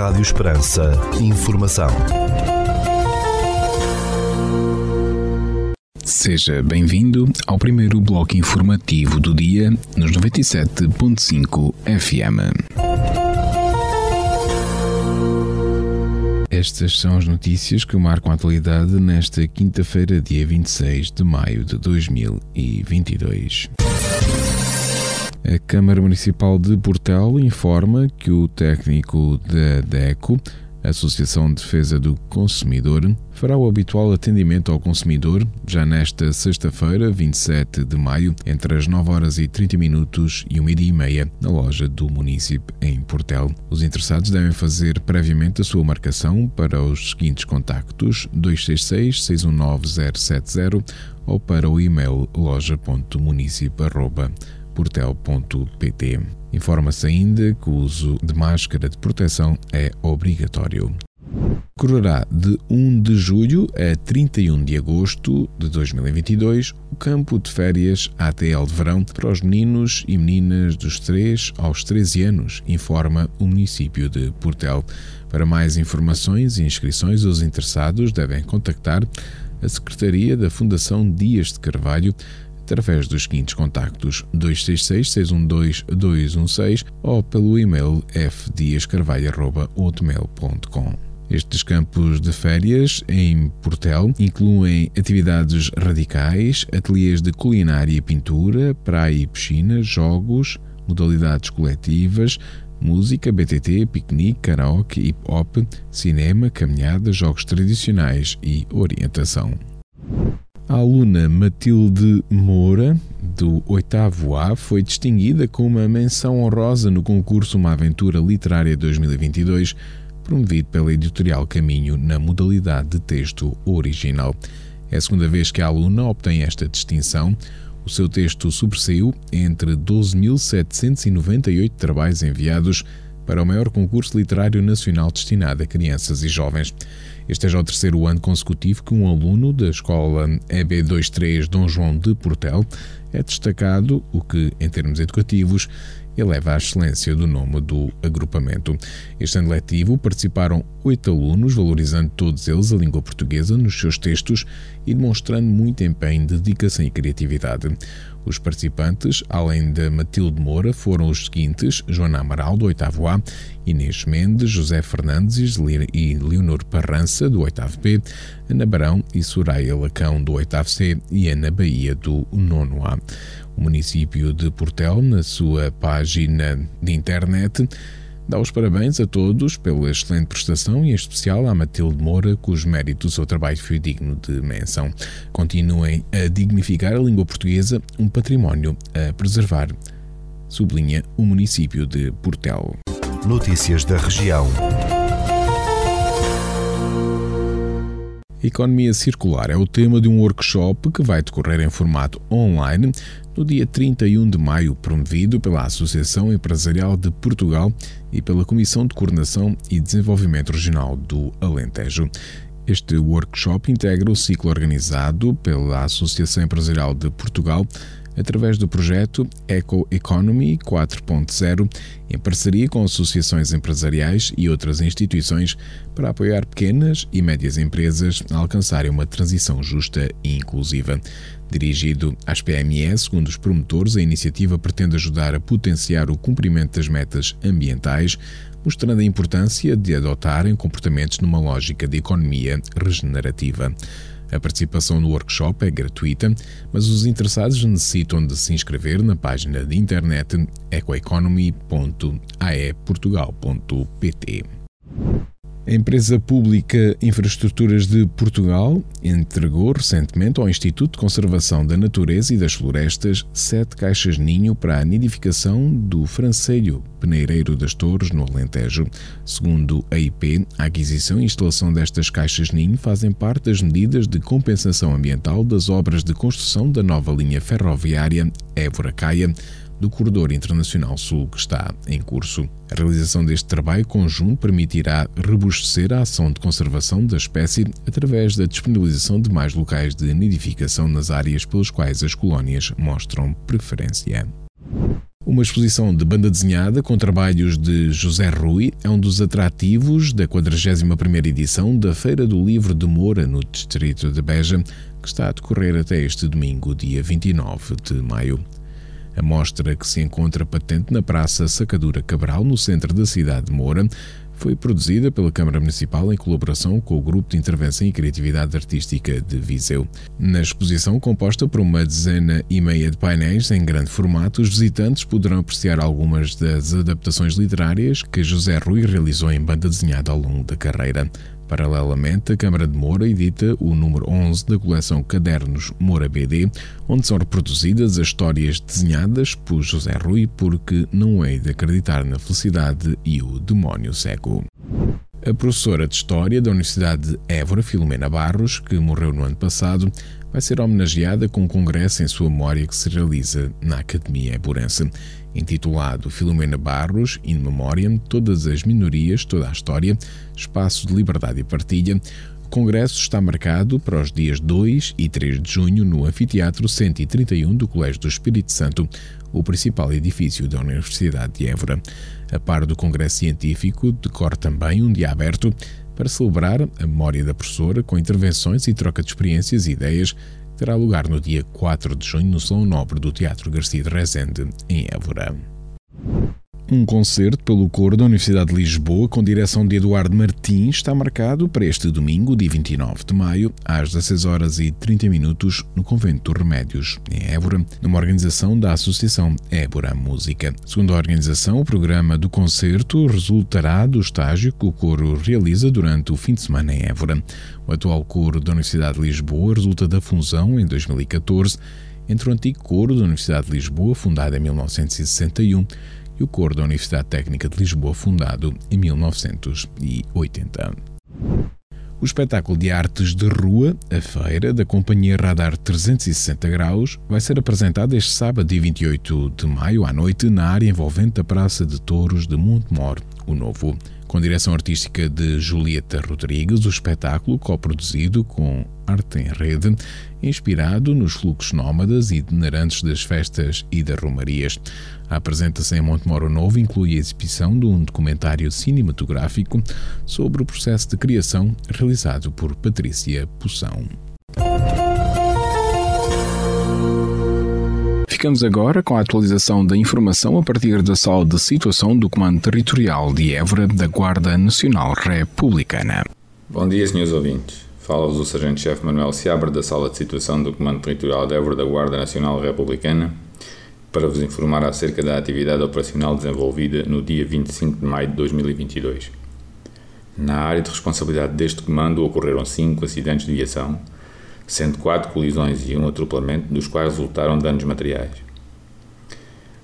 Rádio Esperança. Informação. Seja bem-vindo ao primeiro bloco informativo do dia nos 97.5 FM. Estas são as notícias que marcam a atualidade nesta quinta-feira, dia 26 de maio de 2022. A Câmara Municipal de Portel informa que o técnico da DECO, Associação de Defesa do Consumidor, fará o habitual atendimento ao consumidor já nesta sexta-feira, 27 de maio, entre as 9 horas e 30 minutos e 1 e meia, na loja do município em Portel. Os interessados devem fazer previamente a sua marcação para os seguintes contactos 266 619 070 ou para o e-mail loja.município.com portel.pt. Informa-se ainda que o uso de máscara de proteção é obrigatório. Correrá de 1 de julho a 31 de agosto de 2022 o campo de férias ATL de verão para os meninos e meninas dos 3 aos 13 anos, informa o município de Portel. Para mais informações e inscrições, os interessados devem contactar a Secretaria da Fundação Dias de Carvalho através dos seguintes contactos 266-612-216 ou pelo e-mail fdiascarvalho.hotmail.com. Estes campos de férias em Portel incluem atividades radicais, ateliês de culinária e pintura, praia e piscina, jogos, modalidades coletivas, música, BTT, piquenique, karaoke, hip-hop, cinema, caminhada, jogos tradicionais e orientação. A aluna Matilde Moura, do 8 A, foi distinguida com uma menção honrosa no concurso Uma Aventura Literária 2022, promovido pela editorial Caminho na modalidade de texto original. É a segunda vez que a aluna obtém esta distinção. O seu texto sobressaiu entre 12.798 trabalhos enviados para o maior concurso literário nacional destinado a crianças e jovens. Este é já o terceiro ano consecutivo que um aluno da escola EB23 Dom João de Portel é destacado, o que, em termos educativos, eleva à excelência do nome do agrupamento. Este ano letivo participaram oito alunos, valorizando todos eles a língua portuguesa nos seus textos e demonstrando muito empenho, dedicação e criatividade. Os participantes, além de Matilde Moura, foram os seguintes: Joana Amaral, do 8 A, Inês Mendes, José Fernandes e Leonor Parrança, do 8 B, Ana Barão e Soraya Lacão, do 8 C e Ana Bahia, do 9 A. O município de Portel, na sua página de internet, Dá os parabéns a todos pela excelente prestação e em especial à Matilde Moura, cujo mérito do seu trabalho foi digno de menção. Continuem a dignificar a língua portuguesa, um património a preservar, sublinha o município de Portel. Notícias da região. Economia circular é o tema de um workshop que vai decorrer em formato online no dia 31 de maio, promovido pela Associação Empresarial de Portugal e pela Comissão de Coordenação e Desenvolvimento Regional do Alentejo. Este workshop integra o ciclo organizado pela Associação Empresarial de Portugal através do projeto Eco Economy 4.0, em parceria com associações empresariais e outras instituições, para apoiar pequenas e médias empresas a alcançarem uma transição justa e inclusiva. Dirigido às PME, segundo os promotores, a iniciativa pretende ajudar a potenciar o cumprimento das metas ambientais, mostrando a importância de adotarem comportamentos numa lógica de economia regenerativa. A participação no workshop é gratuita, mas os interessados necessitam de se inscrever na página de internet ecoeconomy.aeportugal.pt. A empresa pública Infraestruturas de Portugal entregou recentemente ao Instituto de Conservação da Natureza e das Florestas sete caixas ninho para a nidificação do francelho peneireiro das Torres, no Alentejo. Segundo a IP, a aquisição e instalação destas caixas ninho fazem parte das medidas de compensação ambiental das obras de construção da nova linha ferroviária Évora-Caia, do Corredor Internacional Sul que está em curso. A realização deste trabalho conjunto permitirá robustecer a ação de conservação da espécie através da disponibilização de mais locais de nidificação nas áreas pelas quais as colónias mostram preferência. Uma exposição de banda desenhada com trabalhos de José Rui é um dos atrativos da 41ª edição da Feira do Livro de Moura, no distrito de Beja, que está a decorrer até este domingo, dia 29 de maio. A mostra, que se encontra patente na Praça Sacadura Cabral, no centro da cidade de Moura, foi produzida pela Câmara Municipal em colaboração com o Grupo de Intervenção e Criatividade Artística de Viseu. Na exposição, composta por uma dezena e meia de painéis em grande formato, os visitantes poderão apreciar algumas das adaptações literárias que José Rui realizou em banda desenhada ao longo da carreira. Paralelamente, a Câmara de Moura edita o número 11 da coleção Cadernos Moura BD, onde são reproduzidas as histórias desenhadas por José Rui, porque não é de acreditar na felicidade e o demónio cego. A professora de História da Universidade de Évora, Filomena Barros, que morreu no ano passado, vai ser homenageada com um congresso em sua memória que se realiza na Academia Eburense intitulado Filomena Barros, In Memoriam, Todas as Minorias, Toda a História, Espaço de Liberdade e Partilha, o Congresso está marcado para os dias 2 e 3 de junho no Anfiteatro 131 do Colégio do Espírito Santo, o principal edifício da Universidade de Évora. A par do Congresso Científico, decorre também um dia aberto para celebrar a memória da professora com intervenções e troca de experiências e ideias terá lugar no dia 4 de junho no Salão Nobre do Teatro Garcia de Rezende, em Évora. Um concerto pelo coro da Universidade de Lisboa, com direção de Eduardo Martins, está marcado para este domingo, dia 29 de maio, às 16 horas e 30 minutos, no Convento Remédios, em Évora, numa organização da Associação Évora Música. Segundo a organização, o programa do concerto resultará do estágio que o coro realiza durante o fim de semana em Évora. O atual coro da Universidade de Lisboa resulta da fusão, em 2014, entre o antigo coro da Universidade de Lisboa, fundado em 1961, e o Coro da Universidade Técnica de Lisboa, fundado em 1980. O espetáculo de artes de rua, a feira, da Companhia Radar 360 Graus, vai ser apresentado este sábado, dia 28 de maio, à noite, na área envolvente a Praça de Touros de Montemor, o Novo. Com direção artística de Julieta Rodrigues, o espetáculo, coproduzido com Arte em Rede, inspirado nos fluxos nómadas e itinerantes das festas e das romarias. A apresentação em Montemoro Novo inclui a exibição de um documentário cinematográfico sobre o processo de criação realizado por Patrícia Poção. Ficamos agora com a atualização da informação a partir da sala de situação do Comando Territorial de Évora da Guarda Nacional Republicana. Bom dia, senhores ouvintes. Fala-vos o Sargento-Chefe Manuel Seabra da sala de situação do Comando Territorial de Évora da Guarda Nacional Republicana para vos informar acerca da atividade operacional desenvolvida no dia 25 de maio de 2022. Na área de responsabilidade deste comando ocorreram cinco acidentes de viação, sendo quatro colisões e um atropelamento, dos quais resultaram danos materiais.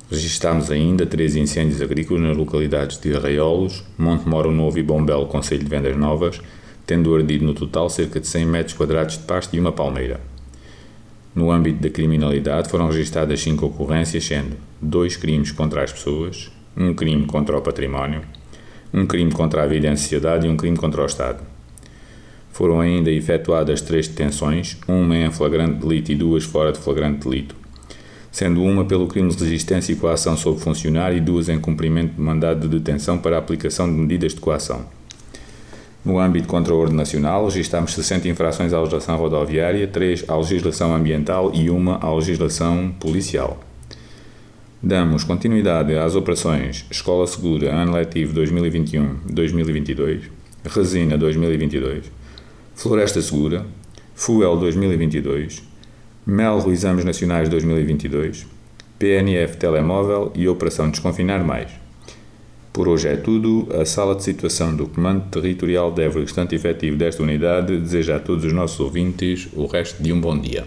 Registámos ainda três incêndios agrícolas nas localidades de Arraiolos, Monte Moro Novo e Bombelo, Conselho de Vendas Novas, tendo ardido no total cerca de 100 metros quadrados de pasto e uma palmeira. No âmbito da criminalidade foram registadas cinco ocorrências, sendo dois crimes contra as pessoas, um crime contra o património, um crime contra a vida em sociedade e um crime contra o Estado. Foram ainda efetuadas três detenções, uma em flagrante delito e duas fora de flagrante delito, sendo uma pelo crime de resistência e coação sobre funcionário e duas em cumprimento de mandado de detenção para aplicação de medidas de coação. No âmbito contra a ordem nacional, registramos 60 infrações à legislação rodoviária, 3 à legislação ambiental e uma à legislação policial. Damos continuidade às operações Escola Segura, Ano Letivo 2021-2022, Resina 2022, Floresta Segura, Fuel 2022, Mel Exames Nacionais 2022, PNF Telemóvel e Operação Desconfinar Mais. Por hoje é tudo. A sala de situação do Comando Territorial de Évora, restante efetivo desta unidade, deseja a todos os nossos ouvintes o resto de um bom dia.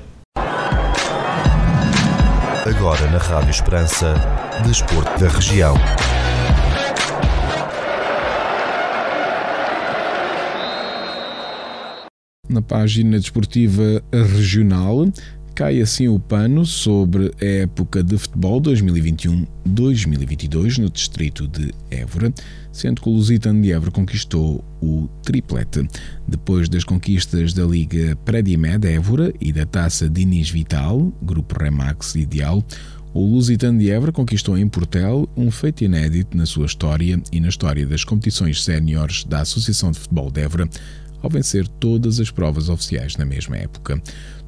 Agora na Rádio Esperança, Desporto da Região. Na página desportiva regional, cai assim o pano sobre a época de futebol 2021-2022 no distrito de Évora, sendo que o Lusitano de Évora conquistou o triplete. Depois das conquistas da Liga Predimed Évora e da Taça Diniz Vital, Grupo Remax Ideal, O Lusitano de Évora conquistou em Portel um feito inédito na sua história e na história das competições séniores da Associação de Futebol de Évora, ao vencer todas as provas oficiais na mesma época.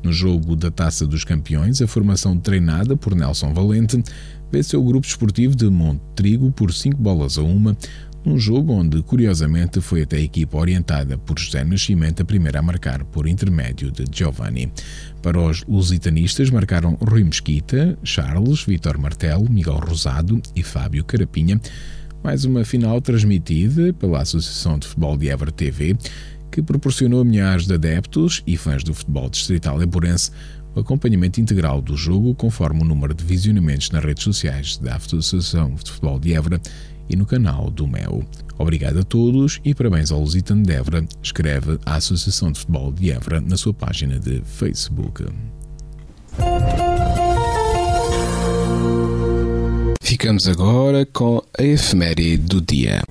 No jogo da Taça dos Campeões, a formação treinada por Nelson Valente venceu o grupo esportivo de Monte Trigo por 5 bolas a uma, num jogo onde, curiosamente, foi até a equipa orientada por José Nascimento a primeira a marcar por intermédio de Giovanni. Para os lusitanistas marcaram Rui Mesquita, Charles, Vitor Martelo, Miguel Rosado e Fábio Carapinha. Mais uma final transmitida pela Associação de Futebol de Évora TV, que proporcionou a milhares de adeptos e fãs do futebol distrital eburense o acompanhamento integral do jogo conforme o número de visionamentos nas redes sociais da Associação de Futebol de Évora e no canal do Mel. Obrigado a todos e parabéns ao Lusitano de Évora, escreve a Associação de Futebol de Évora na sua página de Facebook. Ficamos agora com a efeméride do dia.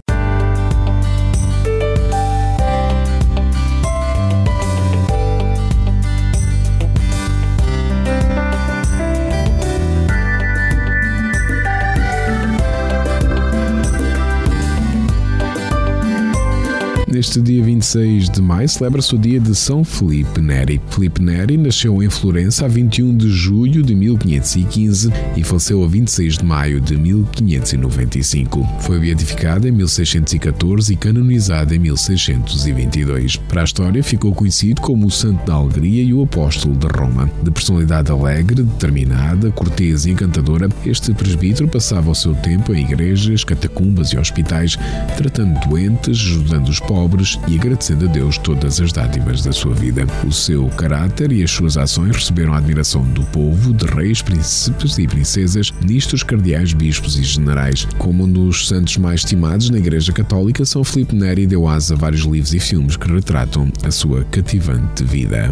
Neste dia 26 de maio celebra-se o dia de São Felipe Neri. Felipe Neri nasceu em Florença a 21 de julho de 1515 e faleceu a 26 de maio de 1595. Foi beatificado em 1614 e canonizado em 1622. Para a história, ficou conhecido como o Santo da Alegria e o Apóstolo de Roma. De personalidade alegre, determinada, cortês e encantadora, este presbítero passava o seu tempo em igrejas, catacumbas e hospitais, tratando doentes, ajudando os pobres pobres e agradecendo a Deus todas as dádivas da sua vida. O seu caráter e as suas ações receberam a admiração do povo, de reis, príncipes e princesas, ministros, cardeais, bispos e generais. Como um dos santos mais estimados na Igreja Católica, São Filipe Neri deu asa a vários livros e filmes que retratam a sua cativante vida.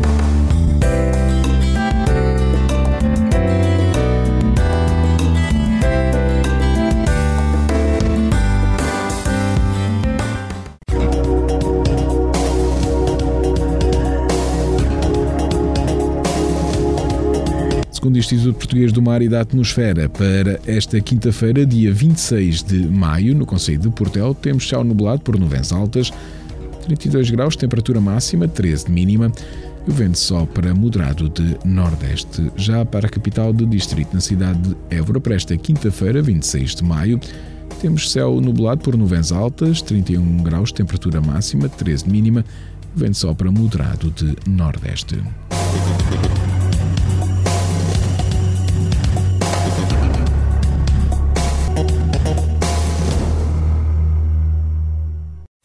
Segundo o Instituto Português do Mar e da Atmosfera, para esta quinta-feira, dia 26 de maio, no Conselho de Portel, temos céu nublado por nuvens altas, 32 graus, temperatura máxima, 13 de mínima, e o vento sopra moderado de nordeste. Já para a capital do distrito, na cidade de Évora, para esta quinta-feira, 26 de maio, temos céu nublado por nuvens altas, 31 graus, temperatura máxima, 13 de mínima, o vento sopra moderado de nordeste.